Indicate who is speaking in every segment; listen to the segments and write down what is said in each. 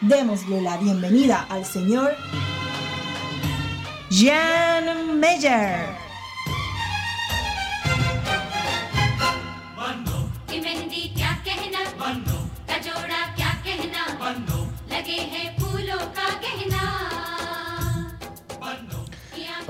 Speaker 1: Démosle la bienvenida al señor Jan Meyer.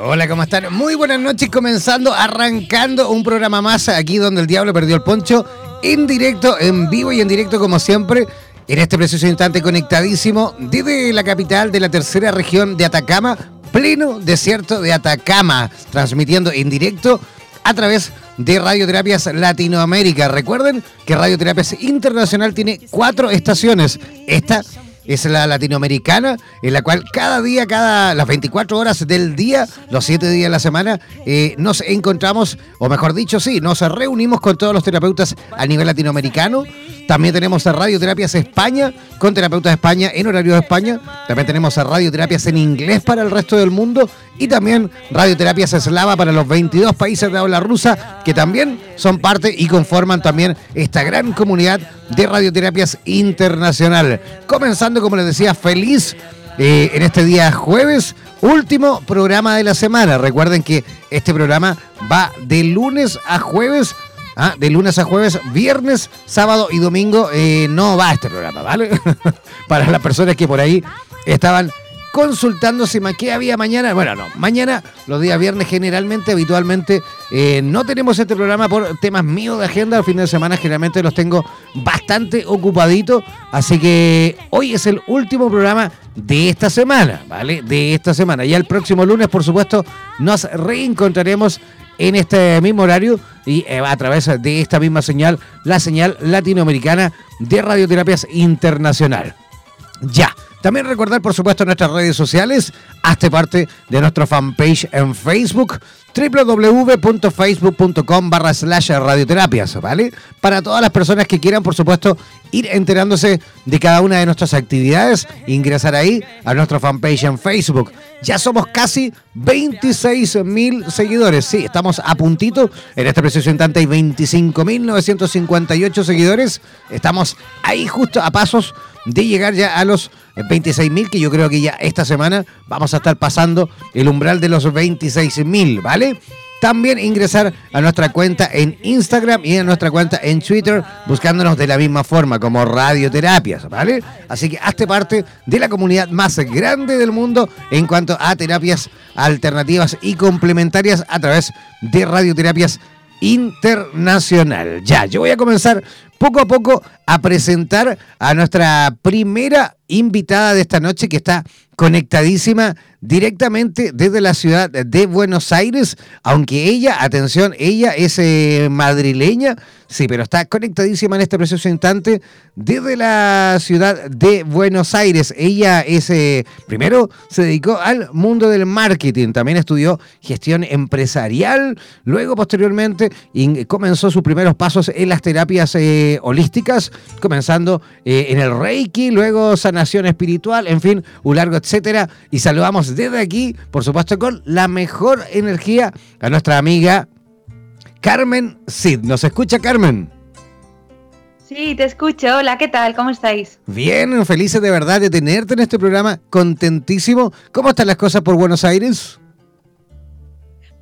Speaker 2: Hola, ¿cómo están? Muy buenas noches, comenzando, arrancando un programa más aquí donde el diablo perdió el poncho, en directo, en vivo y en directo como siempre, en este preciso instante conectadísimo desde la capital de la tercera región de Atacama, pleno desierto de Atacama, transmitiendo en directo a través de Radioterapias Latinoamérica. Recuerden que Radioterapias Internacional tiene cuatro estaciones. Esta es la latinoamericana, en la cual cada día, cada las 24 horas del día, los 7 días de la semana, eh, nos encontramos, o mejor dicho, sí, nos reunimos con todos los terapeutas a nivel latinoamericano. También tenemos a Radioterapias España, con terapeutas España en horario de España. También tenemos a Radioterapias en inglés para el resto del mundo. Y también Radioterapias Eslava para los 22 países de habla rusa, que también son parte y conforman también esta gran comunidad de Radioterapias Internacional. Comenzando, como les decía, feliz eh, en este día jueves, último programa de la semana. Recuerden que este programa va de lunes a jueves ¿ah? de lunes a jueves, viernes, sábado y domingo eh, no va este programa, ¿vale? Para las personas que por ahí estaban consultándose qué había mañana. Bueno, no, mañana, los días viernes generalmente, habitualmente, eh, no tenemos este programa por temas míos de agenda. El fin de semana generalmente los tengo bastante ocupaditos. Así que hoy es el último programa de esta semana, ¿vale? De esta semana. Ya el próximo lunes, por supuesto, nos reencontraremos en este mismo horario y eh, a través de esta misma señal, la señal latinoamericana de Radioterapias Internacional. Ya. También recordar, por supuesto, nuestras redes sociales. Hazte parte de nuestra fanpage en Facebook, www.facebook.com barra slash radioterapias, ¿vale? Para todas las personas que quieran, por supuesto, ir enterándose de cada una de nuestras actividades, ingresar ahí a nuestra fanpage en Facebook. Ya somos casi 26 mil seguidores. Sí, estamos a puntito. En este preciso instante hay 25.958 seguidores. Estamos ahí justo a pasos de llegar ya a los 26.000, que yo creo que ya esta semana vamos a estar pasando el umbral de los 26.000, ¿vale? También ingresar a nuestra cuenta en Instagram y a nuestra cuenta en Twitter, buscándonos de la misma forma, como Radioterapias, ¿vale? Así que hazte parte de la comunidad más grande del mundo en cuanto a terapias alternativas y complementarias a través de Radioterapias Internacional. Ya, yo voy a comenzar poco a poco a presentar a nuestra primera invitada de esta noche que está conectadísima directamente desde la ciudad de Buenos Aires, aunque ella, atención, ella es eh, madrileña, sí, pero está conectadísima en este preciso instante desde la ciudad de Buenos Aires. Ella es, eh, primero, se dedicó al mundo del marketing, también estudió gestión empresarial, luego, posteriormente, comenzó sus primeros pasos en las terapias. Eh, eh, holísticas, comenzando eh, en el Reiki, luego sanación espiritual, en fin, un largo etcétera. Y saludamos desde aquí, por supuesto, con la mejor energía a nuestra amiga Carmen Sid. ¿Nos escucha Carmen?
Speaker 3: Sí, te escucho. Hola, ¿qué tal? ¿Cómo estáis?
Speaker 2: Bien, felices de verdad de tenerte en este programa, contentísimo. ¿Cómo están las cosas por Buenos Aires?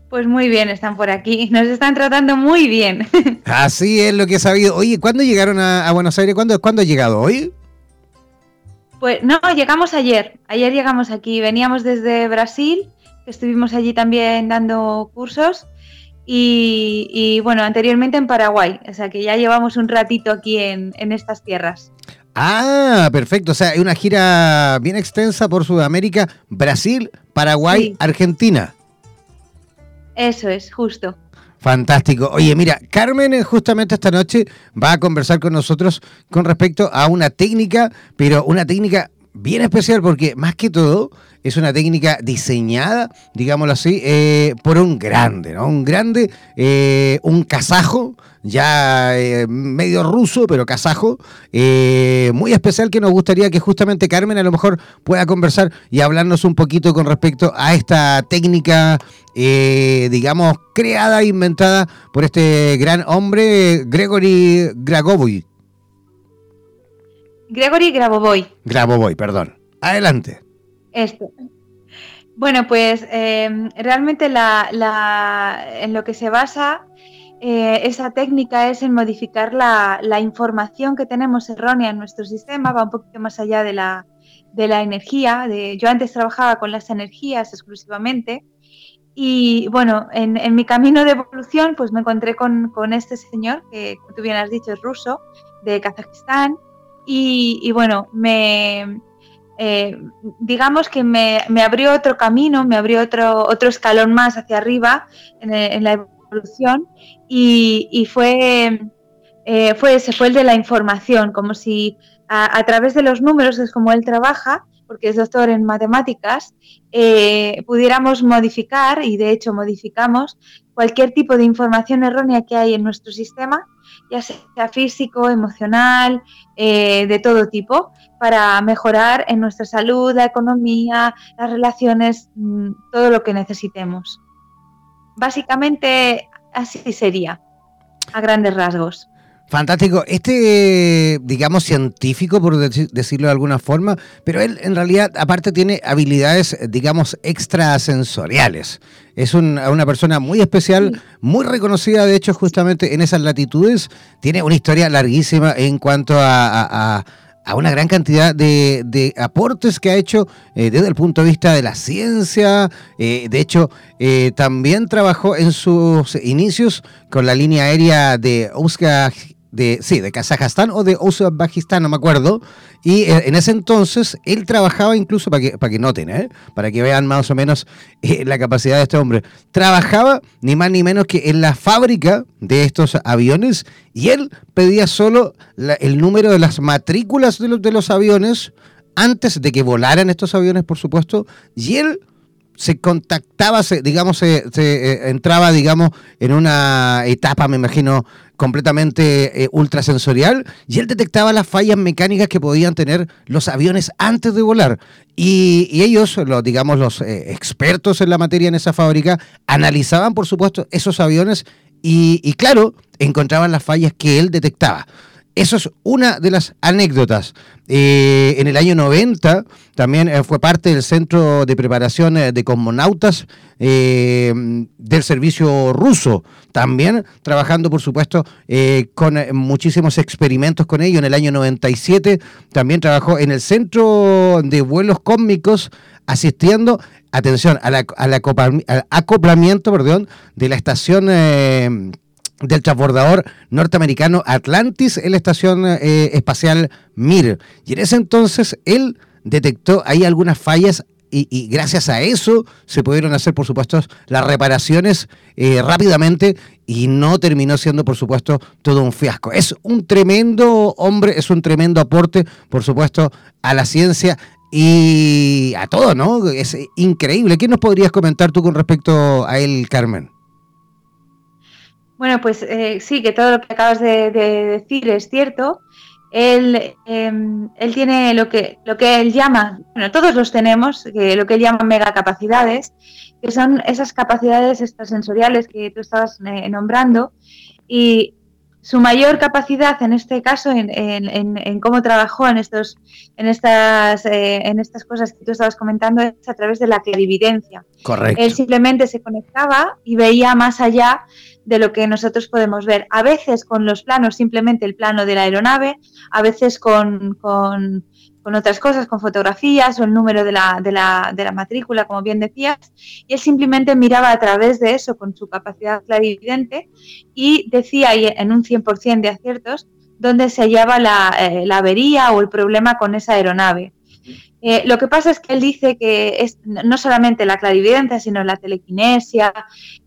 Speaker 3: Pues muy bien, están por aquí. Nos están tratando muy bien.
Speaker 2: Así es lo que he sabido. Oye, ¿cuándo llegaron a, Buenos Aires? ¿Cuándo, ¿Cuándo ha llegado? ¿Hoy?
Speaker 3: Pues no, llegamos ayer. Ayer llegamos aquí. Veníamos desde Brasil, estuvimos allí también dando cursos. Y, bueno, anteriormente en Paraguay. O sea que ya llevamos un ratito aquí en, estas tierras.
Speaker 2: Ah, perfecto. O sea, hay una gira bien extensa por Sudamérica, Brasil, Paraguay, Argentina.
Speaker 3: Eso es, justo.
Speaker 2: Fantástico. Oye, mira, Carmen eh, justamente esta noche va a conversar con nosotros con respecto a una técnica, pero una técnica bien especial porque más que todo es una técnica diseñada, digámoslo así, eh, por un grande, ¿no? Un grande, eh, un kazajo, ya eh, medio ruso, pero kazajo, muy especial que nos gustaría que justamente Carmen a lo mejor pueda conversar y hablarnos un poquito con respecto a esta técnica, digamos, creada e inventada por este gran hombre, Gregory Gragovoy.
Speaker 3: Gregory Grabovoi.
Speaker 2: Grabovoi, perdón. Adelante.
Speaker 3: Esto. Bueno, pues em, realmente en lo que se basa eh, esa técnica es en modificar la, información que tenemos errónea en nuestro sistema, va un poquito más allá de la, energía. De, yo antes trabajaba con las energías exclusivamente y bueno, en, mi camino de evolución pues me encontré con, con, este señor, que tú bien has dicho es ruso, de Kazajistán, y, bueno, me, eh, digamos que me, abrió otro camino, me abrió otro, otro escalón más hacia arriba en, la evolución y, fue, eh, fue fue el de la información, como si a, través de los números, es como él trabaja, porque es doctor en matemáticas, eh, pudiéramos modificar, y de hecho modificamos, cualquier tipo de información errónea que hay en nuestro sistema ya sea físico, emocional, eh, de todo tipo, para mejorar en nuestra salud, la economía, las relaciones, mm, todo lo que necesitemos. Básicamente así sería, a grandes rasgos.
Speaker 2: Fantástico. Este, digamos, científico, por decirlo de alguna forma, pero él en realidad, aparte, tiene habilidades, digamos, extrasensoriales. Es una persona muy especial, muy reconocida, de hecho, justamente en esas latitudes. Tiene una historia larguísima en cuanto a, una gran cantidad de, aportes que ha hecho eh, desde el punto de vista de la ciencia. Eh, de hecho, eh, también trabajó en sus inicios con la línea aérea de Euskadi de, sí, de Kazajstán o de Uzbekistán, no me acuerdo. Y eh, en ese entonces él trabajaba incluso, para que, para que noten, ¿eh? para que vean más o menos eh, la capacidad de este hombre, trabajaba ni más ni menos que en la fábrica de estos aviones y él pedía solo el número de las matrículas de los, de los aviones antes de que volaran estos aviones, por supuesto, y él se contactaba, se, digamos, se, eh, entraba, digamos, en una etapa, me imagino, completamente eh, ultrasensorial, y él detectaba las fallas mecánicas que podían tener los aviones antes de volar. Y, ellos, los, digamos, los eh, expertos en la materia en esa fábrica, analizaban, por supuesto, esos aviones y, y claro, encontraban las fallas que él detectaba. Eso es una de las anécdotas. Eh, en el año 90 también eh, fue parte del Centro de Preparación eh, de Cosmonautas del servicio ruso. También trabajando, por supuesto, con muchísimos experimentos con ello. En el año 97 también trabajó en el Centro de Vuelos Cósmicos asistiendo, atención, al, acoplamiento perdón, de la estación del transbordador norteamericano Atlantis en la estación eh, espacial Mir. Y en ese entonces él detectó ahí algunas fallas y, gracias a eso se pudieron hacer, por supuesto, las reparaciones eh, rápidamente y no terminó siendo, por supuesto, todo un fiasco. Es un tremendo hombre, es un tremendo aporte, por supuesto, a la ciencia y a todo, ¿no? Es increíble. ¿Qué nos podrías comentar tú con respecto a él, Carmen?
Speaker 3: Bueno, pues eh, sí, que todo lo que acabas de, decir es cierto. Él, em, él, tiene lo que, lo que él llama, bueno, todos los tenemos, que lo que él llama megacapacidades, que son esas capacidades extrasensoriales que tú estabas eh, nombrando. Y su mayor capacidad en este caso, en, cómo trabajó en, estos, en, estas, eh, en estas cosas que tú estabas comentando, es a través de la clarividencia.
Speaker 2: Correcto.
Speaker 3: Él simplemente se conectaba y veía más allá de lo que nosotros podemos ver. A veces con los planos, simplemente el plano de la aeronave, a veces con, con otras cosas, con fotografías o el número de la, de, la, de la, matrícula, como bien decías, y él simplemente miraba a través de eso con su capacidad clarividente y decía en un 100% de aciertos dónde se hallaba eh, la, avería o el problema con esa aeronave. Eh, lo que pasa es que él dice que es no solamente la clarividencia, sino la telequinesia,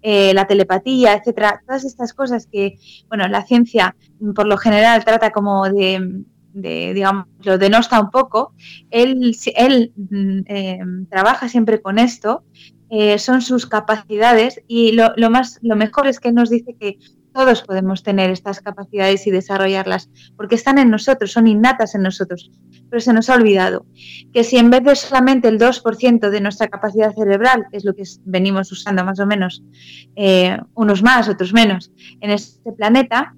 Speaker 3: eh, la telepatía, etcétera, todas estas cosas que, bueno, la ciencia por lo general trata como de, digamos, lo denosta un poco, él, él mm, eh, trabaja siempre con esto, son sus capacidades y lo, lo, más, lo mejor es que él nos dice que todos podemos tener estas capacidades y desarrollarlas, porque están en nosotros, son innatas en nosotros. Pero se nos ha olvidado que si en vez de solamente el 2% de nuestra capacidad cerebral, es lo que venimos usando más o menos, eh, unos más, otros menos, en este planeta,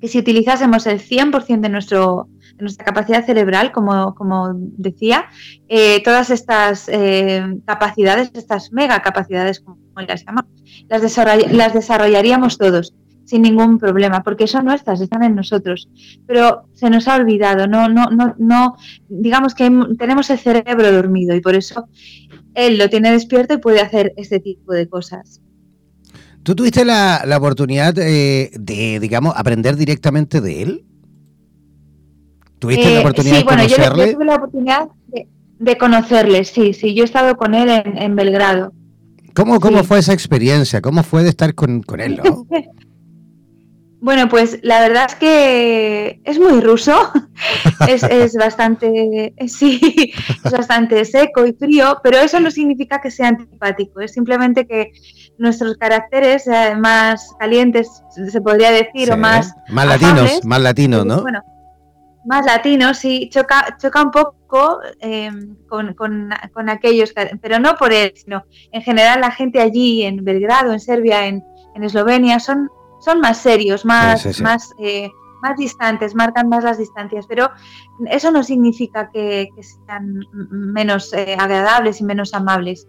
Speaker 3: que si utilizásemos el 100% de nuestro nuestra capacidad cerebral, como, como decía, eh, todas estas eh, capacidades, estas mega capacidades, como las llamamos, las, las desarrollaríamos todos sin ningún problema, porque son nuestras, están en nosotros. Pero se nos ha olvidado, no, no, no, no, digamos que tenemos el cerebro dormido y por eso él lo tiene despierto y puede hacer este tipo de cosas.
Speaker 2: ¿Tú tuviste la, la oportunidad eh, de, digamos, aprender directamente de él? ¿Tuviste la eh, oportunidad de conocerle?
Speaker 3: Yo, tuve la oportunidad de, conocerle, sí, sí. Yo he estado con él en, Belgrado.
Speaker 2: ¿Cómo, cómo fue esa experiencia? ¿Cómo fue de estar con, él?
Speaker 3: bueno, pues la verdad es que es muy ruso, es, bastante, sí, es bastante seco y frío, pero eso no significa que sea antipático, es simplemente que nuestros caracteres eh, más calientes, se podría decir, o más...
Speaker 2: Más latinos, más latinos, ¿no? Bueno,
Speaker 3: más latino, sí, choca, choca un poco em, con, con, aquellos, pero no por él, sino en general la gente allí en Belgrado, en Serbia, en, en Eslovenia, son, son más serios, más, más, eh, más distantes, marcan más las distancias, pero eso no significa que, sean menos eh, agradables y menos amables.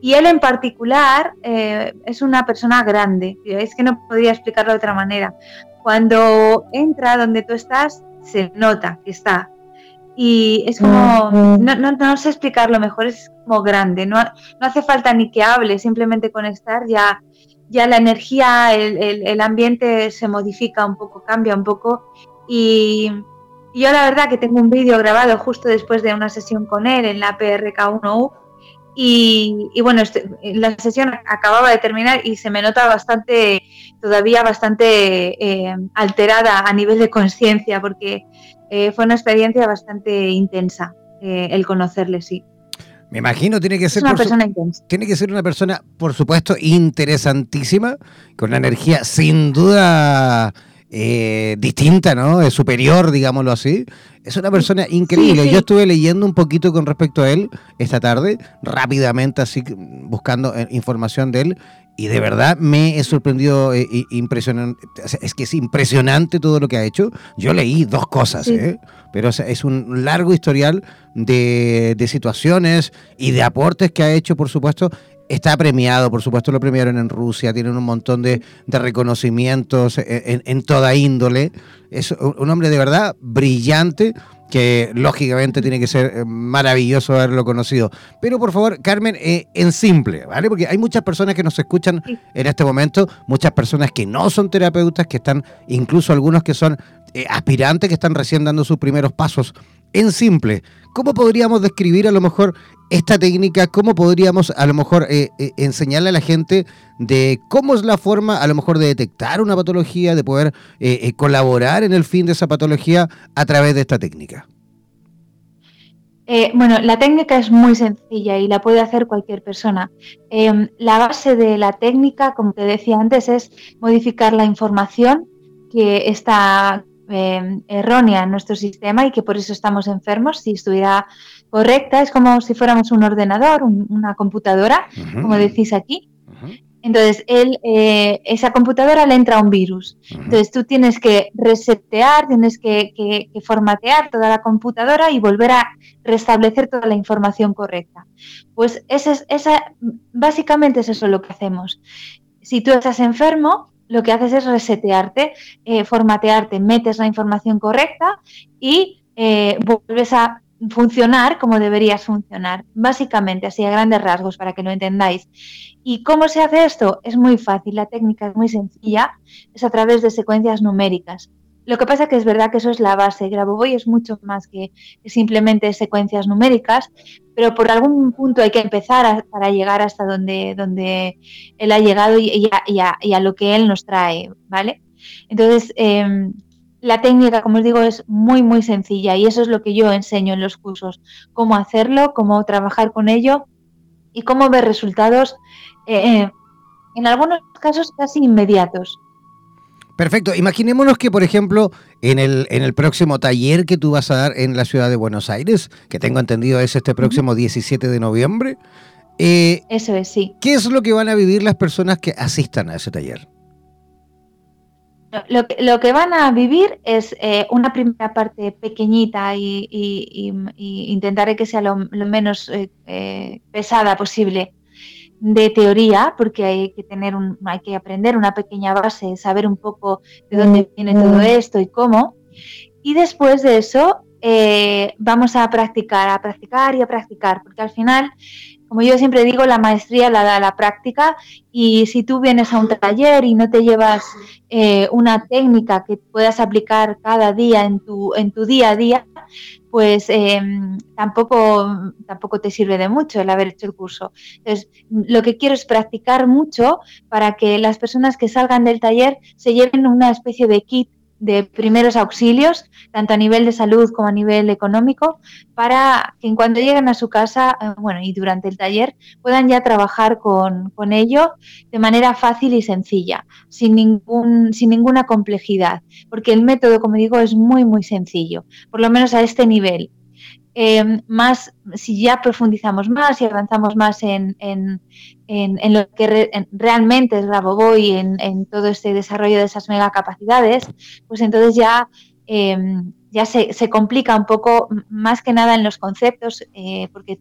Speaker 3: Y él en particular eh, es una persona grande, es que no podría explicarlo de otra manera. Cuando entra donde tú estás, se nota que está. Y es como, no, no, no sé explicarlo mejor, es como grande, no, no hace falta ni que hable, simplemente con estar ya, ya la energía, el, el, ambiente se modifica un poco, cambia un poco. Y, yo la verdad que tengo un vídeo grabado justo después de una sesión con él en la PRK1U y, bueno, este, la sesión acababa de terminar y se me nota bastante, todavía bastante eh, alterada a nivel de conciencia, porque eh, fue una experiencia bastante intensa eh, el conocerle, sí.
Speaker 2: Me imagino, tiene que ser
Speaker 3: una persona.
Speaker 2: Tiene que ser una persona, por supuesto, interesantísima, con una energía sin duda eh, distinta, ¿no? Es superior, digámoslo así. Es una persona increíble. Yo estuve leyendo un poquito con respecto a él esta tarde, rápidamente, así buscando eh, información de él. Y de verdad me he sorprendido eh, impresionante. Es que es impresionante todo lo que ha hecho. Yo leí dos cosas, pero es un largo historial de, de situaciones y de aportes que ha hecho, por supuesto, Está premiado, por supuesto lo premiaron en Rusia, tienen un montón de, reconocimientos en, toda índole. Es un hombre de verdad brillante que lógicamente tiene que ser eh, maravilloso haberlo conocido. Pero por favor, Carmen, eh, en simple, ¿vale? Porque hay muchas personas que nos escuchan en este momento, muchas personas que no son terapeutas, que están, incluso algunos que son eh, aspirantes, que están recién dando sus primeros pasos. En simple, ¿cómo podríamos describir a lo mejor esta técnica, cómo podríamos a lo mejor eh, eh, enseñarle a la gente de cómo es la forma a lo mejor de detectar una patología, de poder eh, colaborar en el fin de esa patología a través de esta técnica.
Speaker 3: Bueno, la técnica es muy sencilla y la puede hacer cualquier persona. Em, la base de la técnica, como te decía antes, es modificar la información que está em, errónea en nuestro sistema y que por eso estamos enfermos. Si estuviera correcta, es como si fuéramos un ordenador, una computadora, como decís aquí. Entonces, él, eh, esa computadora le entra un virus. Entonces, tú tienes que resetear, tienes que, formatear toda la computadora y volver a restablecer toda la información correcta. Pues esa, esa, básicamente es eso lo que hacemos. Si tú estás enfermo, lo que haces es resetearte, eh, formatearte, metes la información correcta y eh, vuelves a funcionar como deberías funcionar, básicamente, así a grandes rasgos, para que lo entendáis. ¿Y cómo se hace esto? Es muy fácil, la técnica es muy sencilla, es a través de secuencias numéricas. Lo que pasa que es verdad que eso es la base. Grabovoi es mucho más que simplemente secuencias numéricas, pero por algún punto hay que empezar para llegar hasta donde, donde él ha llegado y, a, lo que él nos trae, ¿vale? Entonces, em, la técnica, como os digo, es muy, muy sencilla y eso es lo que yo enseño en los cursos, cómo hacerlo, cómo trabajar con ello y cómo ver resultados, eh, eh, en algunos casos casi inmediatos.
Speaker 2: Perfecto. Imaginémonos que, por ejemplo, en el, en el próximo taller que tú vas a dar en la ciudad de Buenos Aires, que tengo entendido es este próximo 17 de noviembre.
Speaker 3: Eh, eso es, sí.
Speaker 2: ¿Qué es lo que van a vivir las personas que asistan a ese taller?
Speaker 3: Lo, que van a vivir es eh, una primera parte pequeñita y, intentaré que sea lo, menos eh, eh, pesada posible de teoría, porque hay que tener un, hay que aprender una pequeña base, saber un poco de dónde viene todo esto y cómo. Y después de eso vamos a practicar, a practicar y a practicar, porque al final como yo siempre digo, la maestría la da la práctica y si tú vienes a un taller y no te llevas eh, una técnica que puedas aplicar cada día en tu, en tu día a día, pues em, tampoco, tampoco te sirve de mucho el haber hecho el curso. Entonces, lo que quiero es practicar mucho para que las personas que salgan del taller se lleven una especie de kit de primeros auxilios, tanto a nivel de salud como a nivel económico, para que en cuanto lleguen a su casa, eh, bueno, y durante el taller, puedan ya trabajar con, con ello de manera fácil y sencilla, sin, ningún, sin ninguna complejidad, porque el método, como digo, es muy, muy sencillo, por lo menos a este nivel. Eh, más, si ya profundizamos más y avanzamos más en, lo que realmente es Raboboy, en, en todo este desarrollo de esas megacapacidades, pues entonces ya, em, ya se, complica un poco más que nada en los conceptos, eh, porque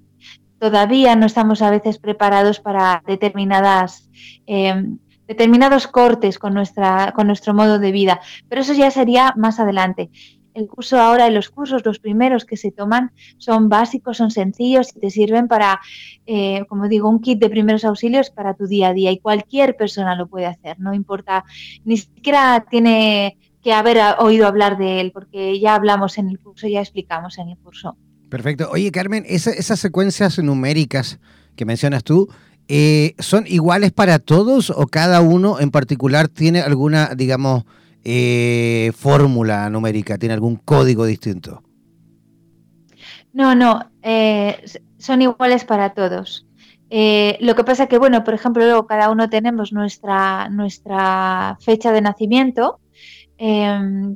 Speaker 3: todavía no estamos a veces preparados para determinadas em, determinados cortes con, nuestra, con nuestro modo de vida, pero eso ya sería más adelante el curso ahora, los cursos, los primeros que se toman, son básicos, son sencillos y te sirven para, eh, como digo, un kit de primeros auxilios para tu día a día y cualquier persona lo puede hacer, no importa, ni siquiera tiene que haber oído hablar de él, porque ya hablamos en el curso, ya explicamos en el curso.
Speaker 2: Perfecto. Oye, Carmen, esas secuencias numéricas que mencionas tú, eh, ¿son iguales para todos o cada uno en particular tiene alguna, digamos, eh, fórmula numérica? ¿Tiene algún código distinto?
Speaker 3: No, no, eh, son iguales para todos. Eh, lo que pasa que, bueno, por ejemplo, luego cada uno tenemos nuestra, nuestra fecha de nacimiento, em,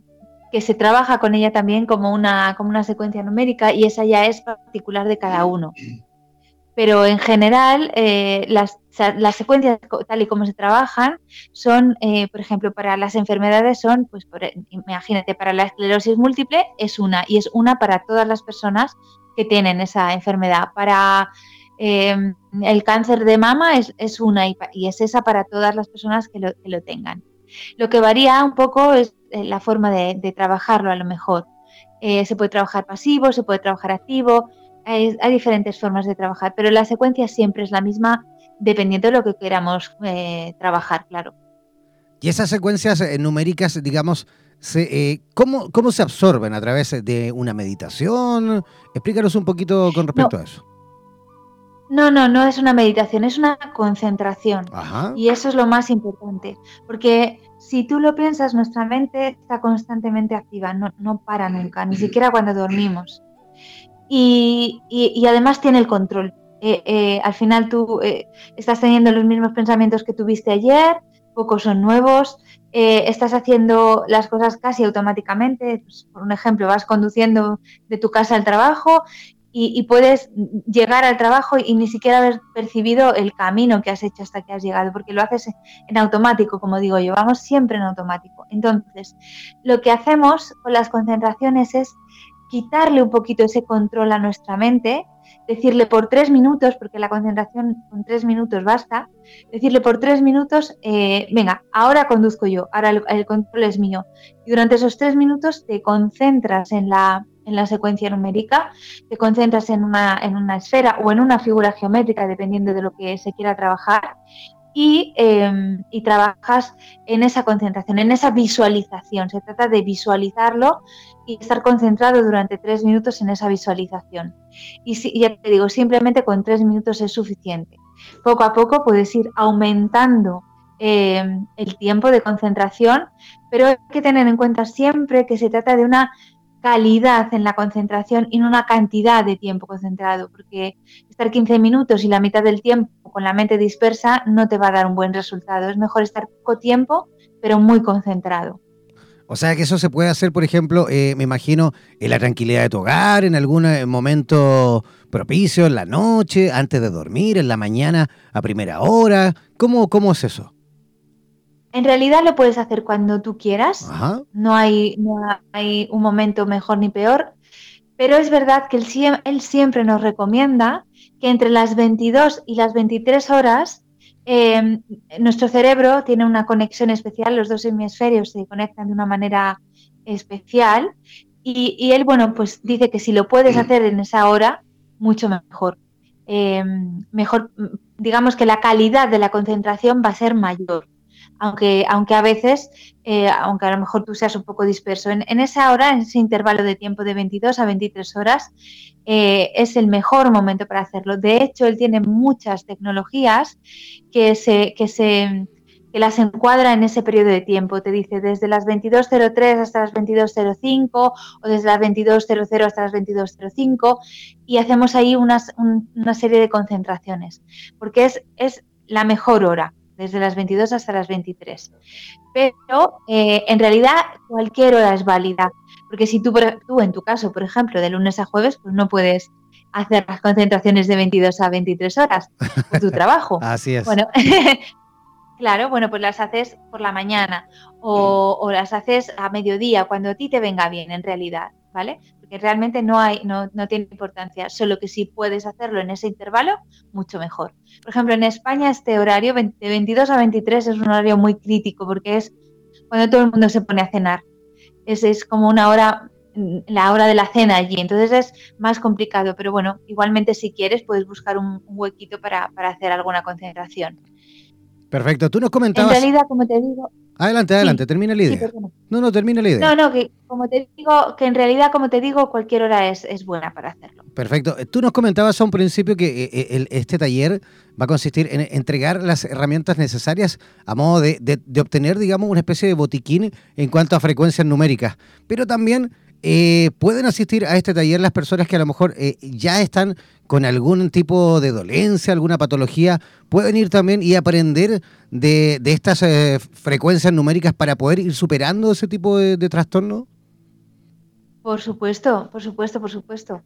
Speaker 3: que se trabaja con ella también como una, como una secuencia numérica y esa ya es particular de cada uno pero en general eh, las, secuencias tal y como se trabajan son, eh, por ejemplo, para las enfermedades son, pues imagínate, para la esclerosis múltiple es una y es una para todas las personas que tienen esa enfermedad. Para em, el cáncer de mama es, una y, es esa para todas las personas que lo, tengan. Lo que varía un poco es eh, la forma de trabajarlo a lo mejor. se puede trabajar pasivo, se puede trabajar activo, hay, diferentes formas de trabajar, pero la secuencia siempre es la misma dependiendo de lo que queramos eh, trabajar, claro.
Speaker 2: Y esas secuencias eh, numéricas, digamos, eh, ¿cómo, se absorben a través de una meditación? Explícanos un poquito con respecto a eso.
Speaker 3: No, no, no es una meditación, es una concentración. Y eso es lo más importante, porque si tú lo piensas, nuestra mente está constantemente activa, no, no para nunca, ni siquiera cuando dormimos. Y, además tiene el control. Eh, eh, al final tú eh, estás teniendo los mismos pensamientos que tuviste ayer, pocos son nuevos, estás haciendo las cosas casi automáticamente. Pues, por un ejemplo, vas conduciendo de tu casa al trabajo y, puedes llegar al trabajo y ni siquiera haber percibido el camino que has hecho hasta que has llegado, porque lo haces en automático, como digo yo, vamos siempre en automático. Entonces, lo que hacemos con las concentraciones es quitarle un poquito ese control a nuestra mente, decirle por tres minutos, porque la concentración con tres minutos basta, decirle por tres minutos, eh, venga, ahora conduzco yo, ahora el control es mío. Y durante esos tres minutos te concentras en la, en la secuencia numérica, te concentras en una, en una esfera o en una figura geométrica, dependiendo de lo que se quiera trabajar, y, em, y, trabajas en esa concentración, en esa visualización. Se trata de visualizarlo y estar concentrado durante tres minutos en esa visualización. Y, si, ya te digo, simplemente con tres minutos es suficiente. Poco a poco puedes ir aumentando em, el tiempo de concentración, pero hay que tener en cuenta siempre que se trata de una calidad en la concentración y no una cantidad de tiempo concentrado, porque estar 15 minutos y la mitad del tiempo con la mente dispersa no te va a dar un buen resultado. Es mejor estar poco tiempo, pero muy concentrado.
Speaker 2: O sea que eso se puede hacer, por ejemplo, eh, me imagino, en la tranquilidad de tu hogar, en algún eh, momento propicio, en la noche, antes de dormir, en la mañana, a primera hora. ¿Cómo, cómo es eso?
Speaker 3: En realidad lo puedes hacer cuando tú quieras. No, hay, hay un momento mejor ni peor. Pero es verdad que él, siempre nos recomienda que entre las 22 y las 23 horas em, nuestro cerebro tiene una conexión especial, los dos hemisferios se conectan de una manera especial y, él, bueno, pues dice que si lo puedes hacer en esa hora, mucho mejor. Em, mejor, digamos que la calidad de la concentración va a ser mayor aunque, aunque a veces, eh, aunque a lo mejor tú seas un poco disperso, en, esa hora, en ese intervalo de tiempo de 22 a 23 horas, eh, es el mejor momento para hacerlo. De hecho, él tiene muchas tecnologías que se, que se que las encuadra en ese periodo de tiempo. Te dice desde las 22.03 hasta las 22.05 o desde las 22.00 hasta las 22.05 y hacemos ahí una serie de concentraciones, porque es, es la mejor hora desde las 22 hasta las 23. Pero eh, en realidad cualquier hora es válida, porque si tú, tú en tu caso, por ejemplo, de lunes a jueves, pues no puedes hacer las concentraciones de 22 a 23 horas por tu trabajo.
Speaker 2: Así es.
Speaker 3: Bueno, claro, bueno, pues las haces por la mañana o, o, las haces a mediodía, cuando a ti te venga bien, en realidad, ¿vale? Que realmente no, hay, no, no tiene importancia, solo que si puedes hacerlo en ese intervalo, mucho mejor. Por ejemplo, en España este horario de 22 a 23 es un horario muy crítico porque es cuando todo el mundo se pone a cenar. Es, es como una hora, la hora de la cena allí, entonces es más complicado, pero bueno, igualmente si quieres puedes buscar un, huequito para, para hacer alguna concentración.
Speaker 2: Perfecto, tú nos comentabas...
Speaker 3: En realidad, como te digo,
Speaker 2: Adelante, adelante, termina la idea. no, no, termina la idea.
Speaker 3: No, no, que como te digo, que en realidad, como te digo, cualquier hora es, buena para hacerlo.
Speaker 2: Perfecto. Tú nos comentabas a un principio que eh, eh, este taller va a consistir en entregar las herramientas necesarias a modo de, de obtener, digamos, una especie de botiquín en cuanto a frecuencias numéricas, pero también eh, ¿Pueden asistir a este taller las personas que a lo mejor eh, ya están con algún tipo de dolencia, alguna patología? ¿Pueden ir también y aprender de, estas eh, frecuencias numéricas para poder ir superando ese tipo de, trastorno?
Speaker 3: Por supuesto, por supuesto, por supuesto.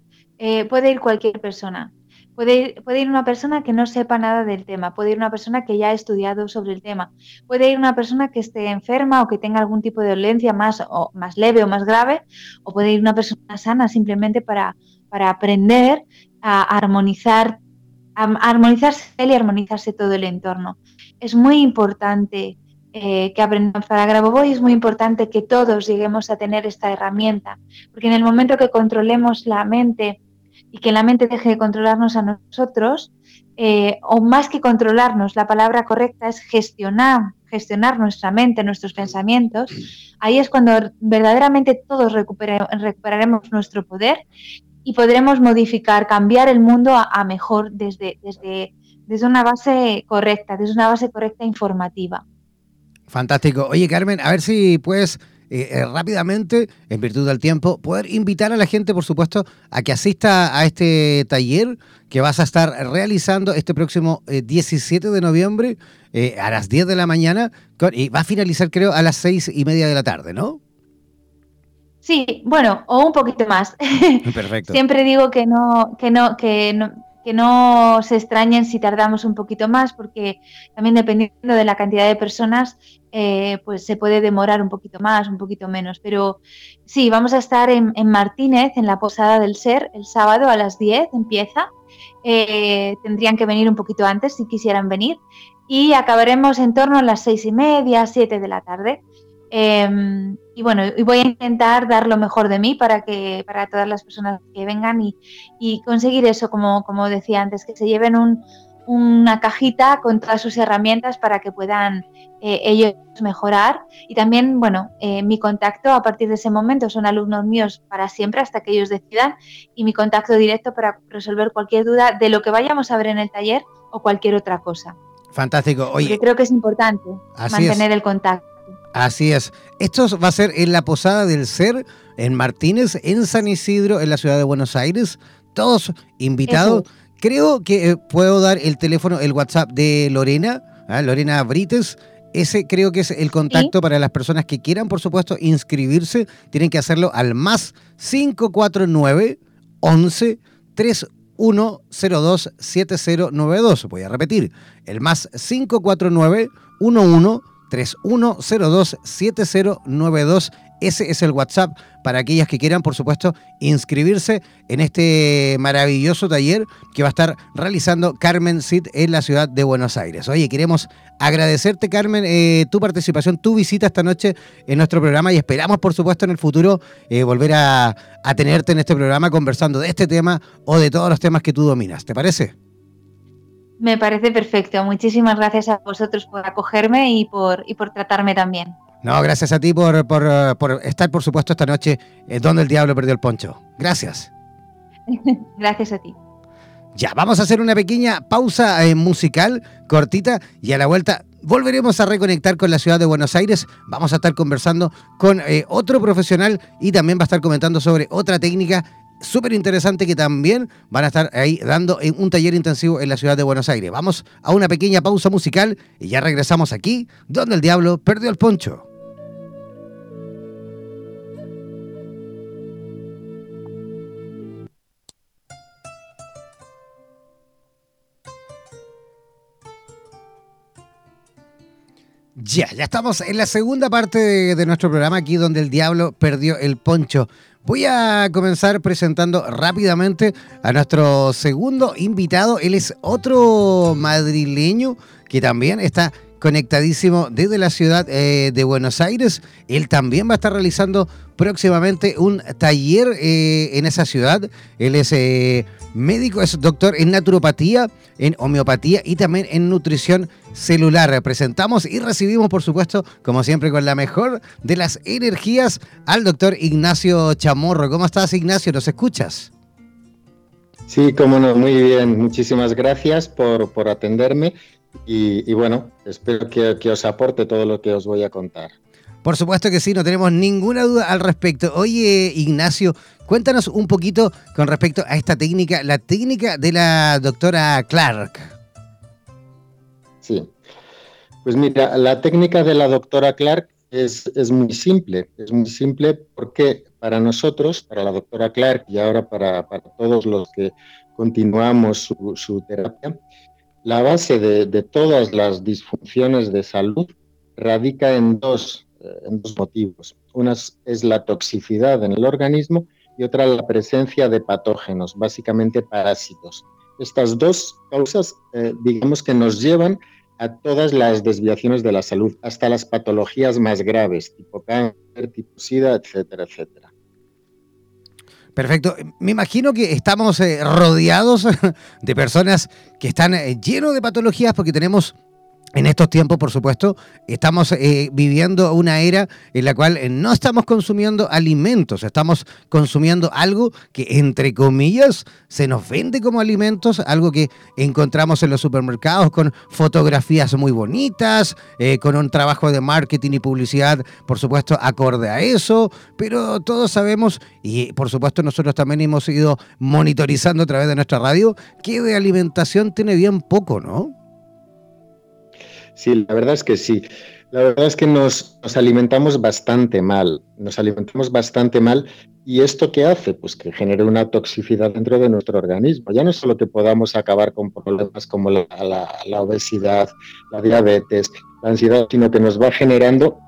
Speaker 3: puede ir cualquier persona. Puede ir, una persona que no sepa nada del tema, puede ir una persona que ya ha estudiado sobre el tema, puede ir una persona que esté enferma o que tenga algún tipo de dolencia más, o, más leve o más grave, o puede ir una persona sana simplemente para, para aprender a armonizar, a armonizarse él y armonizarse todo el entorno. Es muy importante eh, que aprendamos para Grabovoi, es muy importante que todos lleguemos a tener esta herramienta, porque en el momento que controlemos la mente, y que la mente deje de controlarnos a nosotros, eh, o más que controlarnos, la palabra correcta es gestionar, gestionar nuestra mente, nuestros pensamientos, ahí es cuando verdaderamente todos recuperaremos nuestro poder y podremos modificar, cambiar el mundo a, mejor desde, desde, desde una base correcta, desde una base correcta informativa.
Speaker 2: Fantástico. Oye, Carmen, a ver si puedes eh, eh, rápidamente, en virtud del tiempo, poder invitar a la gente, por supuesto, a que asista a este taller que vas a estar realizando este próximo 17 de noviembre a las 10 de la mañana y va a finalizar, creo, a las 6 y media de la tarde, ¿no?
Speaker 3: Sí, bueno, o un poquito más.
Speaker 2: Perfecto.
Speaker 3: Siempre digo que no, que no, que no, que no se extrañen si tardamos un poquito más, porque también dependiendo de la cantidad de personas, eh, pues se puede demorar un poquito más, un poquito menos. Pero sí, vamos a estar en, Martínez, en la Posada del Ser, el sábado a las 10 empieza. Eh, tendrían que venir un poquito antes si quisieran venir. Y acabaremos en torno a las seis y media, siete de la tarde. Em, y bueno, y voy a intentar dar lo mejor de mí para que para todas las personas que vengan y, conseguir eso, como, como decía antes, que se lleven una cajita con todas sus herramientas para que puedan eh, ellos mejorar. Y también, bueno, eh, mi contacto a partir de ese momento son alumnos míos para siempre hasta que ellos decidan y mi contacto directo para resolver cualquier duda de lo que vayamos a ver en el taller o cualquier otra cosa.
Speaker 2: Fantástico. Oye,
Speaker 3: Porque creo que es importante mantener el contacto.
Speaker 2: Así es. Esto va a ser en la Posada del Ser, en Martínez, en San Isidro, en la ciudad de Buenos Aires. Todos invitados. Creo que eh, puedo dar el teléfono, el WhatsApp de Lorena, ¿ah? Lorena Brites. Ese creo que es el contacto para las personas que quieran, por supuesto, inscribirse. Tienen que hacerlo al más 549 11 3102 7092. Voy a repetir, el más 549 11 31027092. Ese es el WhatsApp para aquellas que quieran, por supuesto, inscribirse en este maravilloso taller que va a estar realizando Carmen Cid en la ciudad de Buenos Aires. Oye, queremos agradecerte, Carmen, eh, tu participación, tu visita esta noche en nuestro programa y esperamos, por supuesto, en el futuro eh, volver a, a tenerte en este programa conversando de este tema o de todos los temas que tú dominas. ¿Te parece?
Speaker 3: Me parece perfecto. Muchísimas gracias a vosotros por acogerme y por, y por tratarme también.
Speaker 2: No, gracias a ti por, por, estar, por supuesto, esta noche en Donde el Diablo perdió el poncho. Gracias.
Speaker 3: gracias a ti.
Speaker 2: Ya, vamos a hacer una pequeña pausa eh, musical cortita y a la vuelta volveremos a reconectar con la ciudad de Buenos Aires. Vamos a estar conversando con eh, otro profesional y también va a estar comentando sobre otra técnica súper interesante que también van a estar ahí dando en un taller intensivo en la ciudad de Buenos Aires. Vamos a una pequeña pausa musical y ya regresamos aquí, donde el diablo perdió el poncho. Ya, ya estamos en la segunda parte de, de, nuestro programa, aquí donde el diablo perdió el poncho. Voy a comenzar presentando rápidamente a nuestro segundo invitado. Él es otro madrileño que también está conectadísimo desde la ciudad eh, de Buenos Aires. Él también va a estar realizando próximamente un taller eh, en esa ciudad. Él es eh, médico, es doctor en naturopatía, en homeopatía y también en nutrición celular. Representamos y recibimos, por supuesto, como siempre, con la mejor de las energías al doctor Ignacio Chamorro. ¿Cómo estás, Ignacio? ¿Nos escuchas?
Speaker 4: Sí, cómo no, muy bien. Muchísimas gracias por, por atenderme y, bueno, espero que, que os aporte todo lo que os voy a contar.
Speaker 2: Por supuesto que sí, no tenemos ninguna duda al respecto. Oye, Ignacio, cuéntanos un poquito con respecto a esta técnica, la técnica de la doctora Clark.
Speaker 4: Sí, pues mira, la técnica de la doctora Clark es, es, muy simple, es muy simple porque para nosotros, para la doctora Clark y ahora para, para todos los que continuamos su, su terapia, la base de, todas las disfunciones de salud radica en dos, eh, en dos motivos. Una es la toxicidad en el organismo y otra la presencia de patógenos, básicamente parásitos. Estas dos causas, eh, digamos que nos llevan a todas las desviaciones de la salud, hasta las patologías más graves, tipo cáncer, tipo SIDA, etcétera, etcétera.
Speaker 2: Perfecto. Me imagino que estamos eh, rodeados de personas que están eh, llenos de patologías porque tenemos en estos tiempos, por supuesto, estamos eh, viviendo una era en la cual eh, no estamos consumiendo alimentos, estamos consumiendo algo que, entre comillas, se nos vende como alimentos, algo que encontramos en los supermercados con fotografías muy bonitas, eh, con un trabajo de marketing y publicidad, por supuesto, acorde a eso, pero todos sabemos, y por supuesto nosotros también hemos ido monitorizando a través de nuestra radio, que de alimentación tiene bien poco, ¿no?
Speaker 4: Sí, la verdad es que sí. La verdad es que nos, alimentamos bastante mal, nos alimentamos bastante mal y esto qué hace? Pues que genere una toxicidad dentro de nuestro organismo. Ya no solo que podamos acabar con problemas como la, la obesidad, la diabetes, la ansiedad, sino que nos va generando